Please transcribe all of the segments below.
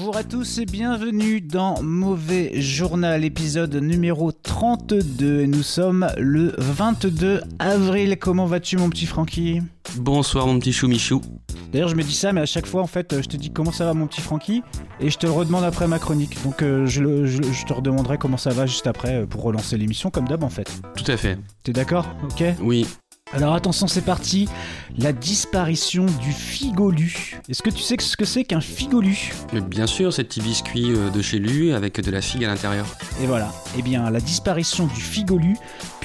Bonjour à tous et bienvenue dans Mauvais Journal, épisode numéro 32. Nous sommes le 22 avril. Comment vas-tu, mon petit Francky? Bonsoir mon petit chou Michou. D'ailleurs, je me dis ça, mais à chaque fois, en fait, je te dis comment ça va, mon petit Francky, et je te le redemande après ma chronique. Donc, euh, je, le- je- je te redemanderai comment ça va juste après euh, pour relancer l'émission, comme d'hab, en fait. Tout à fait. T'es d'accord? Ok? Oui. Alors, attention, c'est parti. La disparition du figolu. Est-ce que tu sais ce que c'est qu'un figolu? Bien sûr, ces petits biscuits euh, de chez Lu avec de la figue à l'intérieur. Et voilà, eh bien la disparition du figolu,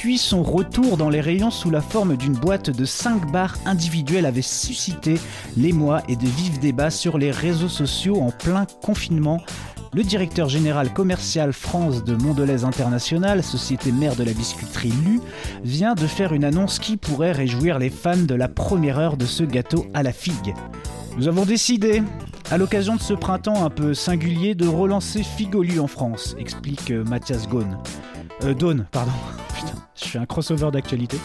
puis son retour dans les rayons sous la forme d'une boîte de 5 barres individuelles avait suscité l'émoi et de vifs débats sur les réseaux sociaux en plein confinement. Le directeur général commercial France de Mondelez International, société mère de la biscuiterie Lu, vient de faire une annonce qui pourrait réjouir les fans de la première heure de ce gâteau à la figue. Nous avons décidé, à l'occasion de ce printemps un peu singulier, de relancer Figolu en France, explique euh, Mathias Gaune. Euh, Daune, pardon. Je fais un crossover d'actualité.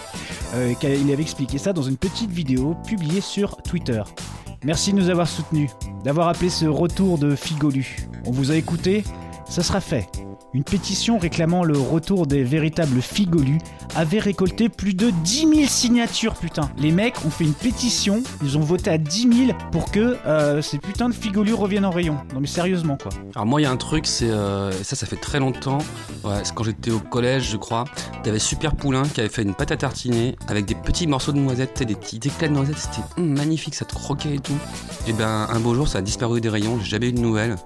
Euh, il avait expliqué ça dans une petite vidéo publiée sur Twitter. Merci de nous avoir soutenus, d'avoir appelé ce retour de Figolu. On vous a écouté, ça sera fait. Une pétition réclamant le retour des véritables figolus avait récolté plus de 10 000 signatures, putain. Les mecs ont fait une pétition, ils ont voté à 10 000 pour que euh, ces putains de figolus reviennent en rayon. Non mais sérieusement quoi. Alors moi, il y a un truc, c'est euh, ça, ça fait très longtemps. Ouais, quand j'étais au collège, je crois. T'avais Super Poulain qui avait fait une pâte à tartiner avec des petits morceaux de noisettes, des petits éclats de noisettes. C'était hum, magnifique, ça te croquait et tout. Et ben, un beau jour, ça a disparu des rayons. J'ai jamais eu de nouvelles.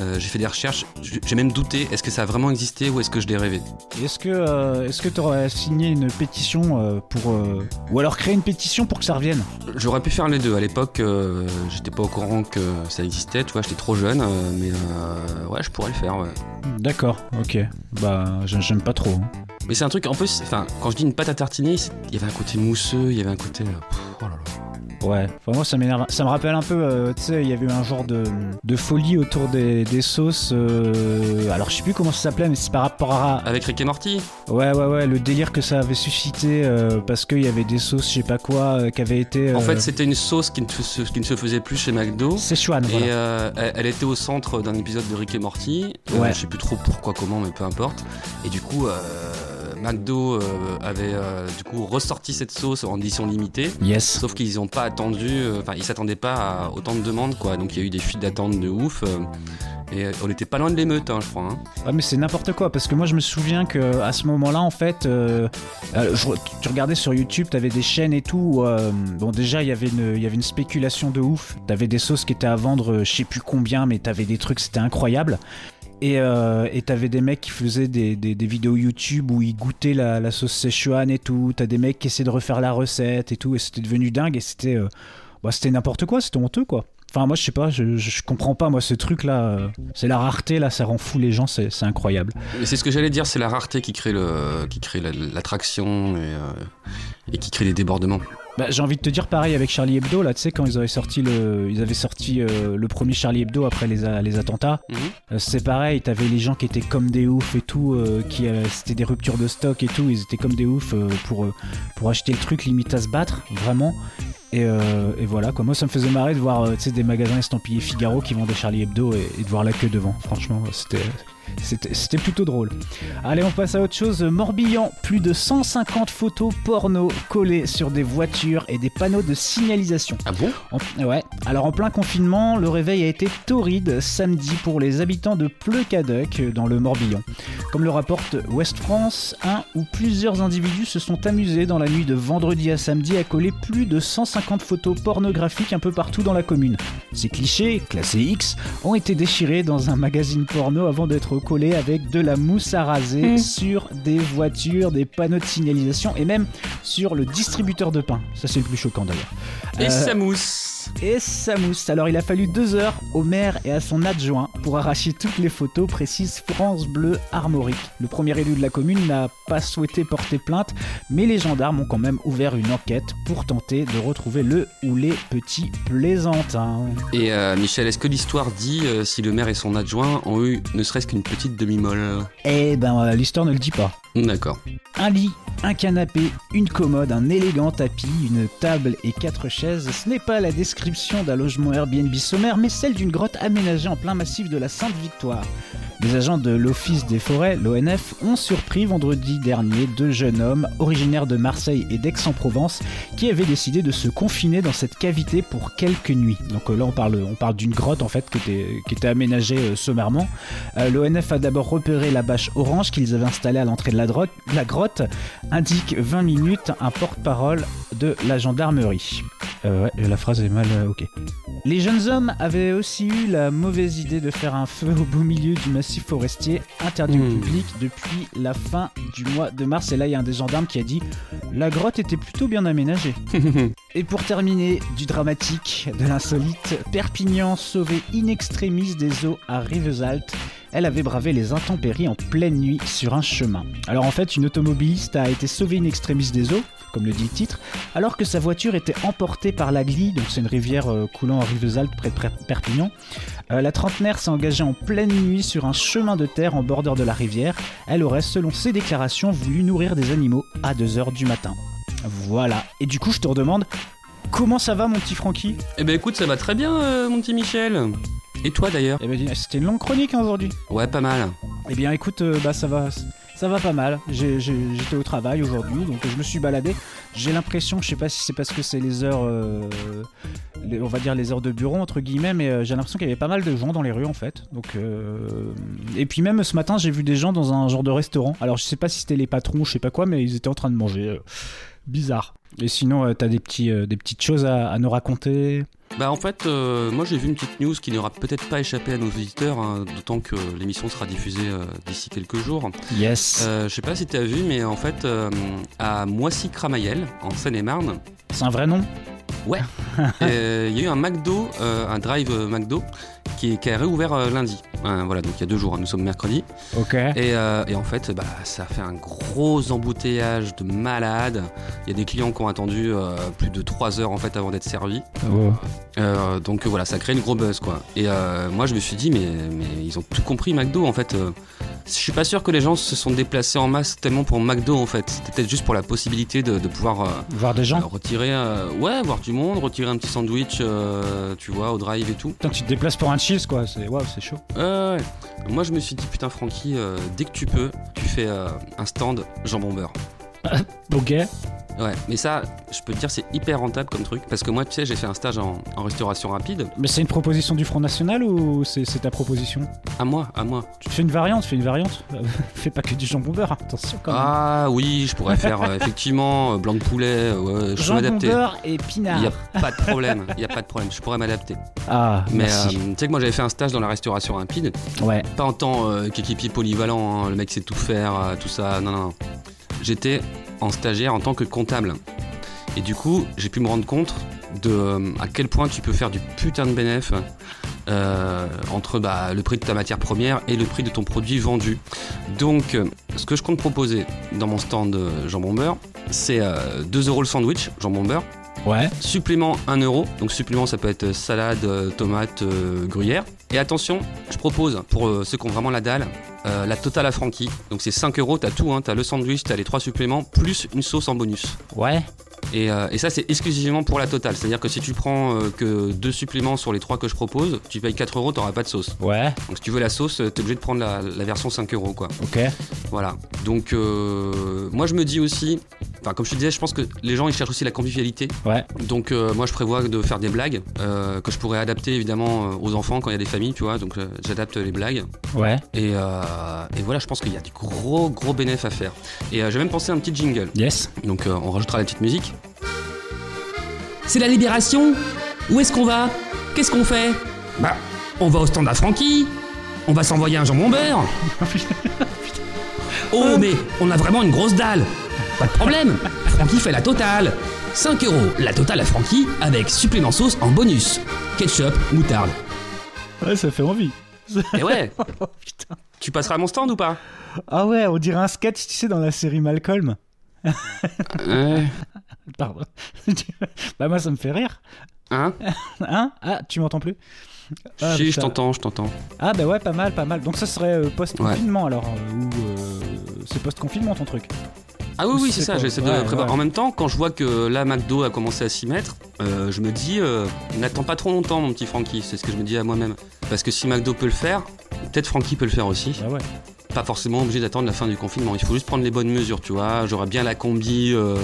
Euh, j'ai fait des recherches. J'ai même douté. Est-ce que ça a vraiment existé ou est-ce que je l'ai rêvé? Est-ce que euh, est-ce que t'aurais signé une pétition euh, pour euh, ou alors créer une pétition pour que ça revienne? J'aurais pu faire les deux. À l'époque, euh, j'étais pas au courant que ça existait. Tu vois, j'étais trop jeune. mais euh, ouais, je pourrais le faire. Ouais. D'accord, ok. Bah j'ai- j'aime pas trop. hein. Mais c'est un truc, en plus, enfin, quand je dis une pâte à tartiner, il y avait un côté mousseux, il y avait un côté. pff, oh là là. Ouais, enfin, moi ça m'énerve. Ça me rappelle un peu, euh, tu sais, il y avait eu un genre de, de folie autour des, des sauces. euh, alors je sais plus comment ça s'appelait, mais c'est par rapport à. Avec Rick et Morty Ouais, ouais, ouais, le délire que ça avait suscité euh, parce qu'il y avait des sauces, je sais pas quoi, euh, qui avaient été. En euh, fait, c'était une sauce qui ne, se, qui ne se faisait plus chez McDo. Szechuan, Et voilà. euh, elle, elle était au centre d'un épisode de Rick et Morty. Euh, Ouais. Je sais plus trop pourquoi, comment, mais peu importe. Et du coup, euh, McDo euh, avait euh, du coup ressorti cette sauce en édition limitée. Yes. Sauf qu'ils n'ont pas attendu, euh, enfin ils s'attendaient pas à autant de demandes quoi. Donc il y a eu des fuites d'attente de ouf. et on était pas loin de l'émeute, hein, je crois. hein. Ouais, mais c'est n'importe quoi parce que moi je me souviens que à ce moment-là, en fait, euh, euh, je- tu regardais sur YouTube, t'avais des chaînes et tout. où, euh, bon, déjà il y avait une, il y avait une spéculation de ouf. T'avais des sauces qui étaient à vendre, je sais plus combien, mais t'avais des trucs, c'était incroyable. Et euh, et t'avais des mecs qui faisaient des, des- vidéos YouTube où ils goûtaient la, sauce Szechuan et tout. T'as des mecs qui essaient de refaire la recette et tout. Et c'était devenu dingue et c'était, euh, bah, c'était n'importe quoi. C'était honteux quoi. Enfin, moi, je sais pas, je, je, comprends pas, moi, ce truc-là. euh, c'est la rareté, là, ça rend fou les gens, c'est incroyable. C'est ce que j'allais dire, c'est la rareté qui crée l'attraction et, et qui crée les débordements. Bah, j'ai envie de te dire pareil avec Charlie Hebdo, là, tu sais, quand ils avaient sorti le, ils avaient sorti euh, le premier Charlie Hebdo après les, a- les attentats, Mhm. euh, c'est pareil, t'avais les gens qui étaient comme des oufs et tout, euh, qui euh, c'était des ruptures de stock et tout, ils étaient comme des oufs euh, pour, euh, pour acheter le truc, limite à se battre, vraiment. Et, euh, et voilà, quoi. Moi, ça me faisait marrer de voir euh, des magasins estampillés Figaro qui vendaient Charlie Hebdo et, et de voir la queue devant. Franchement, c'était. C'était plutôt drôle. Allez, on passe à autre chose. Morbihan, plus de 150 photos porno collées sur des voitures et des panneaux de signalisation. Ah bon? En- ouais. Alors en plein confinement, le réveil a été torride samedi pour les habitants de Pleucaduc dans le Morbihan. Comme le rapporte Ouest France, un ou plusieurs individus se sont amusés dans la nuit de vendredi à samedi à coller plus de 150 photos pornographiques un peu partout dans la commune. Ces clichés, classés X, ont été déchirés dans un magazine porno avant d'être collés avec de la mousse à raser Mm. sur des voitures, des panneaux de signalisation et même sur le distributeur de pain. Ça c'est le plus choquant d'ailleurs. Et Euh, ça mousse mousse. Et ça mousse. Alors il a fallu deux heures au maire et à son adjoint pour arracher toutes les photos, précise France Bleu Armorique. Le premier élu de la commune n'a pas souhaité porter plainte, mais les gendarmes ont quand même ouvert une enquête pour tenter de retrouver le ou les petits plaisantins. Et euh, Michel, est-ce que l'histoire dit euh, si le maire et son adjoint ont eu ne serait-ce qu'une petite demi-molle? Eh ben euh, l'histoire ne le dit pas. D'accord. Un lit, un canapé, une commode, un élégant tapis, une table et quatre chaises, ce n'est pas la description d'un logement Airbnb sommaire, mais celle d'une grotte aménagée en plein massif de la Sainte-Victoire. Les agents de l'Office des forêts, l'ONF, ont surpris vendredi dernier deux jeunes hommes originaires de Marseille et d'Aix-en-Provence qui avaient décidé de se confiner dans cette cavité pour quelques nuits. Donc euh, là, on parle, on parle d'une grotte en fait qui était, aménagée euh, sommairement. Euh, L'ONF a d'abord repéré la bâche orange qu'ils avaient installée à l'entrée de la, la grotte, indique 20 minutes un porte-parole de la gendarmerie. Euh, ouais, la phrase est mal. euh, ok. Les jeunes hommes avaient aussi eu la mauvaise idée de faire un feu au beau milieu du massif forestier interdit au Hmm. public depuis la fin du mois de mars. Et là, il y a un des gendarmes qui a dit La grotte était plutôt bien aménagée. Et pour terminer, du dramatique, de l'insolite, Perpignan sauvé in extremis des eaux à Rivesaltes. Elle avait bravé les intempéries en pleine nuit sur un chemin. Alors en fait, une automobiliste a été sauvée in extremis des eaux, comme le dit le titre, alors que sa voiture était emportée par la Glie, donc c'est une rivière euh, coulant à Rivesaltes près de Per- Perpignan. Euh, la trentenaire s'est engagée en pleine nuit sur un chemin de terre en bordure de la rivière. Elle aurait, selon ses déclarations, voulu nourrir des animaux à 2h du matin. Voilà. Et du coup, je te redemande, comment ça va mon petit Francky Eh ben écoute, ça va très bien, euh, mon petit Michel. Et toi d'ailleurs Eh ben, c'était une longue chronique hein, aujourd'hui. Ouais, pas mal. Eh bien, écoute, euh, bah ça va, ça va pas mal. J'ai- j'ai- J'étais au travail aujourd'hui, donc je me suis baladé. J'ai l'impression, je sais pas si c'est parce que c'est les heures, euh, les- on va dire les heures de bureau entre guillemets, mais euh, j'ai l'impression qu'il y avait pas mal de gens dans les rues en fait. Donc, euh, et puis même ce matin, j'ai vu des gens dans un genre de restaurant. Alors, je sais pas si c'était les patrons, je sais pas quoi, mais ils étaient en train de manger. euh, bizarre. Et sinon, euh, t'as des petits, euh, des petites choses à, à nous raconter? Bah en fait, euh, moi j'ai vu une petite news qui n'aura peut-être pas échappé à nos auditeurs, hein, d'autant que l'émission sera diffusée euh, d'ici quelques jours. Yes. Euh, je sais pas si tu as vu, mais en fait, euh, à Moissy-Cramayel, en Seine-et-Marne, C'est un vrai nom? euh, il y a eu un McDo, euh, un drive euh, McDo, qui, qui a réouvert lundi. Voilà, donc il y a deux jours, hein, nous sommes mercredi. Ok. Et, et en fait, bah, ça a fait un gros embouteillage de malades. Il y a des clients qui ont attendu plus de 3 heures en fait avant d'être servis. Euh, donc voilà, ça crée une gros buzz quoi. Et moi je me suis dit mais, mais ils ont tout compris McDo en fait. Je suis pas sûr que les gens se sont déplacés en masse tellement pour McDo en fait. C'était peut-être juste pour la possibilité de, de pouvoir euh, Voir des gens. euh, retirer, euh, ouais, voir du monde, retirer un petit sandwich, euh, tu vois, au drive et tout. Putain, tu te déplaces pour un cheese quoi. C'est waouh, c'est chaud. Ouais. Moi je me suis dit putain Francky, dès que tu peux, tu fais un stand jambon beurre. Ok. Ouais, mais ça, je peux te dire, c'est hyper rentable comme truc. Parce que moi, tu sais, j'ai fait un stage en, en restauration rapide. Mais c'est une proposition du Front National ou c'est ta proposition? À moi, à moi. Tu fais une variante, fais une variante. Fais pas que du jambon beurre, attention quand même. Ah oui, je pourrais faire euh, effectivement euh, blanc de poulet. euh, je peux m'adapter. beurre et Il pinard. n'y a pas de problème, il n'y a pas de problème, je pourrais m'adapter. Ah, Mais euh, tu sais que moi j'avais fait un stage dans la restauration rapide, Ouais. pas en tant qu'équipier polyvalent, hein, le mec sait tout faire, tout ça, non, non, non. J'étais en stagiaire en tant que comptable. Et du coup, j'ai pu me rendre compte de euh, à quel point tu peux faire du putain de bénéf euh, entre bah, le prix de ta matière première et le prix de ton produit vendu. Donc, euh, ce que je compte proposer dans mon stand jambon beurre, c'est euh, 2 euros le sandwich, jambon beurre, Ouais. Supplément 1 euro. Donc supplément ça peut être salade, tomate, gruyère. Et attention, je propose pour euh, ceux qui ont vraiment la dalle, euh, la totale à Francky. Donc c'est 5 euros, t'as tout, hein, t'as le sandwich, t'as les trois suppléments, plus une sauce en bonus. Ouais. Et, euh, et ça c'est exclusivement pour la totale. C'est-à-dire que si tu prends euh, que deux suppléments sur les trois que je propose, tu payes 4 euros, t'auras pas de sauce. Ouais. Donc si tu veux la sauce, euh, t'es obligé de prendre la, la version 5 euros quoi. Ok. Voilà. Donc euh, moi je me dis aussi, enfin comme je te disais, je pense que les gens ils cherchent aussi la convivialité. Ouais. Donc euh, moi je prévois de faire des blagues euh, que je pourrais adapter évidemment aux enfants quand il y a des familles, tu vois. Donc j'adapte les blagues Ouais. et, euh, et voilà, je pense qu'il y a du gros gros bénéfice à faire. Et euh, j'ai même pensé à un petit jingle. Yes. Donc euh, on rajoutera la petite musique. C'est la libération Où est-ce qu'on va? Qu'est-ce qu'on fait? Bah, on va au stand à Francky. On va s'envoyer un jambon beurre. oh, mais on a vraiment une grosse dalle. Pas de problème. Francky fait la totale 5 euros la totale à Francky avec supplément sauce en bonus. Ketchup, moutarde. Ouais, ça fait envie. Et ouais, Oh putain. tu passeras à mon stand ou pas? Ah ouais, on dirait un sketch, tu sais, dans la série Malcolm. Ouais. Pardon. bah moi, ça me fait rire. Hein Hein Ah, tu m'entends plus Ah, Si, je t'entends, je t'entends. Ah bah ouais, pas mal, pas mal. Donc ça serait euh, post-confinement alors, euh, ou euh, c'est post-confinement ton truc Ah oui, oui, C'est ça, j'essaie de Ouais, ouais. En même temps, quand je vois que là, McDo a commencé à s'y mettre, euh, je me dis, euh, n'attends pas trop longtemps, mon petit Francky. C'est ce que je me dis à moi-même. Parce que si McDo peut le faire, peut-être Francky peut le faire aussi. Bah ouais. Pas forcément obligé d'attendre la fin du confinement. Il faut juste prendre les bonnes mesures, tu vois. J'aurai bien la combi, euh,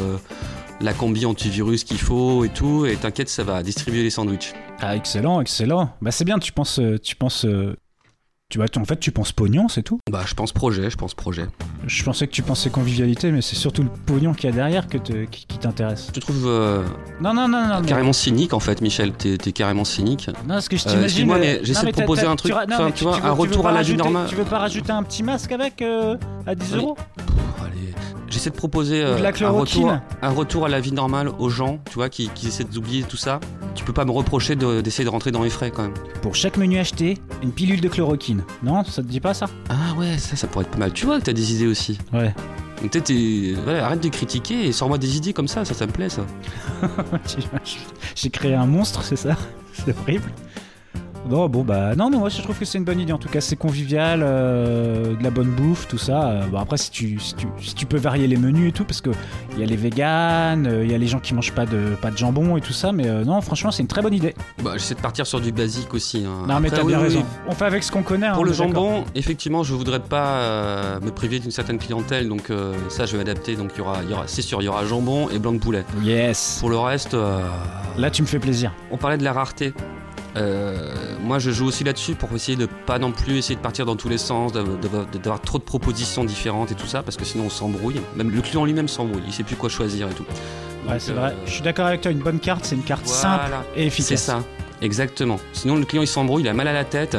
la combi antivirus qu'il faut et tout. Et t'inquiète, ça va distribuer les sandwichs. Ah excellent, excellent. Bah c'est bien, tu penses, euh, tu penses, euh, tu vas, en fait tu penses pognon, c'est tout. Bah, je pense projet, je pense projet. Je pensais que tu pensais convivialité, mais c'est surtout le pognon qu'il y a derrière que te- qui, qui t'intéresse. Tu trouves euh, Non non non non. mais- carrément cynique en fait, Michel. T'es t'es carrément cynique. Non, ce que je Euh, t'imagine. excuse-moi, mais euh, j'essaie de mais proposer un truc, ra- non, enfin, mais tu vois, veux- un retour à la vie normale. Tu veux pas rajouter un petit masque avec euh, à 10 Oui. euros? J'essaie de proposer de euh, un, retour, un retour à la vie normale aux gens, tu vois, qui, qui essaient d'oublier tout ça. Tu peux pas me reprocher de- d'essayer de, rentrer dans les frais quand même. Pour chaque menu acheté, une pilule de chloroquine. Non, ça te dit pas ça? Ah ouais, ça, ça pourrait être pas mal. Tu vois que t'as des idées aussi. Ouais. Donc voilà, arrête de critiquer et sors-moi des idées comme ça, ça, ça me plaît ça. J'ai créé un monstre, c'est ça? C'est horrible. Non, bon, bah, non, mais moi je trouve que c'est une bonne idée. En tout cas, c'est convivial, euh, de la bonne bouffe, tout ça. Euh, bon, après, si tu, si, tu, si tu peux varier les menus et tout, parce que il y a les véganes, euh, il y a les gens qui mangent pas de, pas de jambon et tout ça, mais non, franchement, c'est une très bonne idée. Bah, j'essaie de partir sur du basique aussi. hein. non, mais t'as oui, bien oui, raison. oui. On fait avec ce qu'on connaît. hein, Pour le jambon, effectivement, je voudrais pas me priver d'une certaine clientèle, donc ça, je vais adapter. Donc il y aura, y aura, c'est sûr, il y aura jambon et blanc de poulet. Yes. Pour le reste, Là, tu me fais plaisir. On parlait de la rareté. Euh, moi, je joue aussi là-dessus pour essayer de pas non plus essayer de partir dans tous les sens, d'avoir trop de propositions différentes et tout ça, parce que sinon on s'embrouille. Même le client lui-même s'embrouille, il sait plus quoi choisir et tout. Ouais, c'est euh, vrai. Je suis d'accord avec toi. Une bonne carte, c'est une carte Voilà. simple et efficace. C'est ça, exactement. Sinon le client il s'embrouille, il a mal à la tête,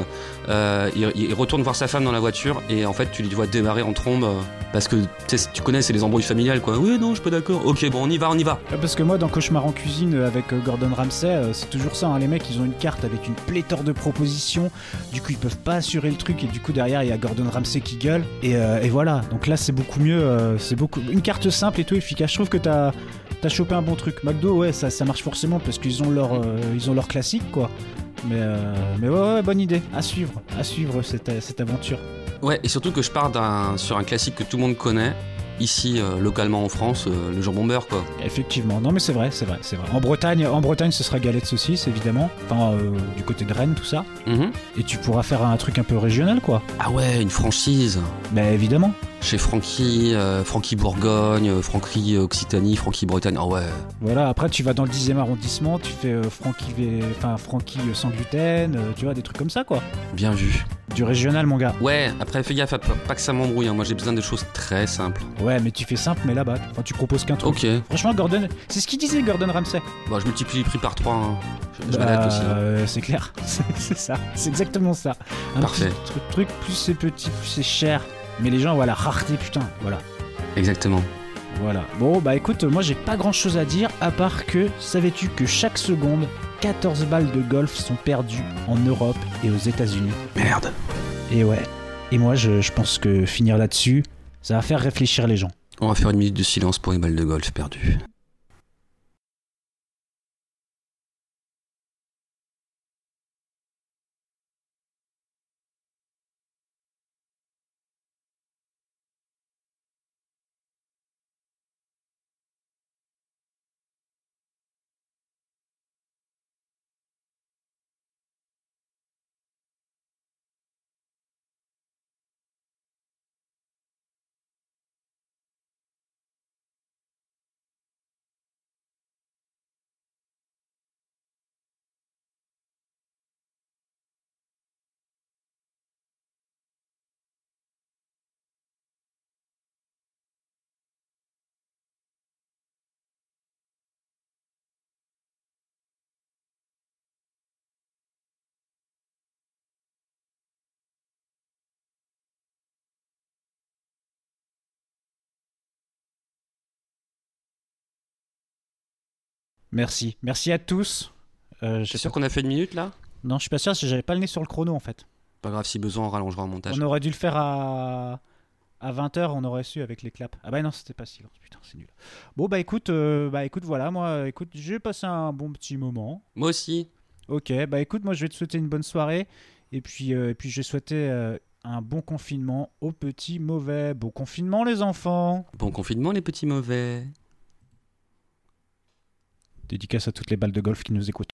euh, il, retourne voir sa femme dans la voiture et en fait tu lui vois démarrer en trombe euh, parce que tu connais, c'est les embrouilles familiales quoi. Oui, non, je suis pas d'accord. Ok, bon, on y va, on y va. Ouais, Parce que moi, dans Cauchemar en cuisine euh, avec Gordon Ramsay, c'est toujours ça. hein, Les mecs, ils ont une carte avec une pléthore de propositions. Du coup, ils peuvent pas assurer le truc. Et du coup, derrière, il y a Gordon Ramsay qui gueule. Et, euh, et voilà. Donc là, c'est beaucoup mieux. c'est beaucoup une carte simple et tout efficace. Je trouve que t'as as chopé un bon truc. McDo, ouais, ça, ça marche forcément parce qu'ils ont leur euh, ils ont leur classique quoi. Mais euh, mais ouais, ouais, bonne idée. À suivre, à suivre cette, cette aventure. Ouais, et surtout que je pars d'un- sur un classique que tout le monde connaît. Ici, euh, localement en France, euh, le jambon beurre quoi. Effectivement. Non, mais c'est vrai, c'est vrai, c'est vrai. En Bretagne, en Bretagne, ce sera galette saucisse évidemment. Enfin, euh, du côté de Rennes, tout ça. Mhm. Et tu pourras faire un truc un peu régional, quoi. Ah ouais, une franchise. Bah évidemment. Chez Francky, euh, Francky Bourgogne, euh, Francky Occitanie, Francky Bretagne. Ah ouais. Voilà, après tu vas dans le 10e arrondissement, tu fais euh, Francky, V- enfin, Francky euh, sans gluten, euh, tu vois, des trucs comme ça, quoi. Bien vu. Du régional, mon gars. Ouais, après fais gaffe, à pas que ça m'embrouille. hein. Moi j'ai besoin de choses très simples. Ouais, mais tu fais simple, mais là-bas. Enfin, tu proposes qu'un truc. Ok, Franchement, Gordon, c'est ce qu'il disait, Gordon Ramsay. bon, je multiplie le prix par 3. Je, je Bah, m'adapte aussi. hein. euh, c'est clair, c'est ça, c'est exactement ça. Un Parfait. petit truc, plus c'est petit, plus c'est cher. Mais les gens, voilà, rareté, putain, voilà. Exactement. Voilà. Bon, bah écoute, moi j'ai pas grand chose à dire, à part que savais-tu que chaque seconde, 14 balles de golf sont perdues en Europe et aux États-Unis? Merde. Et ouais. Et moi, je, je pense que finir là-dessus, ça va faire réfléchir les gens. On va faire une minute de silence pour les balles de golf perdues. Merci. Merci à tous. Euh, T'es j'ai sûr qu'on a fait une minute là? Non, je suis pas sûr, j'avais pas le nez sur le chrono en fait. Pas grave, si besoin, on rallongera en montage. On aurait dû le faire à, à 20h, on aurait su avec les claps. Ah bah non, c'était pas si long. Putain, c'est nul. Bon bah écoute, euh, bah écoute, voilà, moi, écoute, j'ai passé un bon petit moment. Moi aussi. Ok, bah écoute, moi je vais te souhaiter une bonne soirée. Et puis, euh, et puis je vais souhaiter euh, un bon confinement aux petits mauvais. Bon confinement les enfants. Bon confinement, les petits mauvais. Dédicace à toutes les balles de golf qui nous écoutent.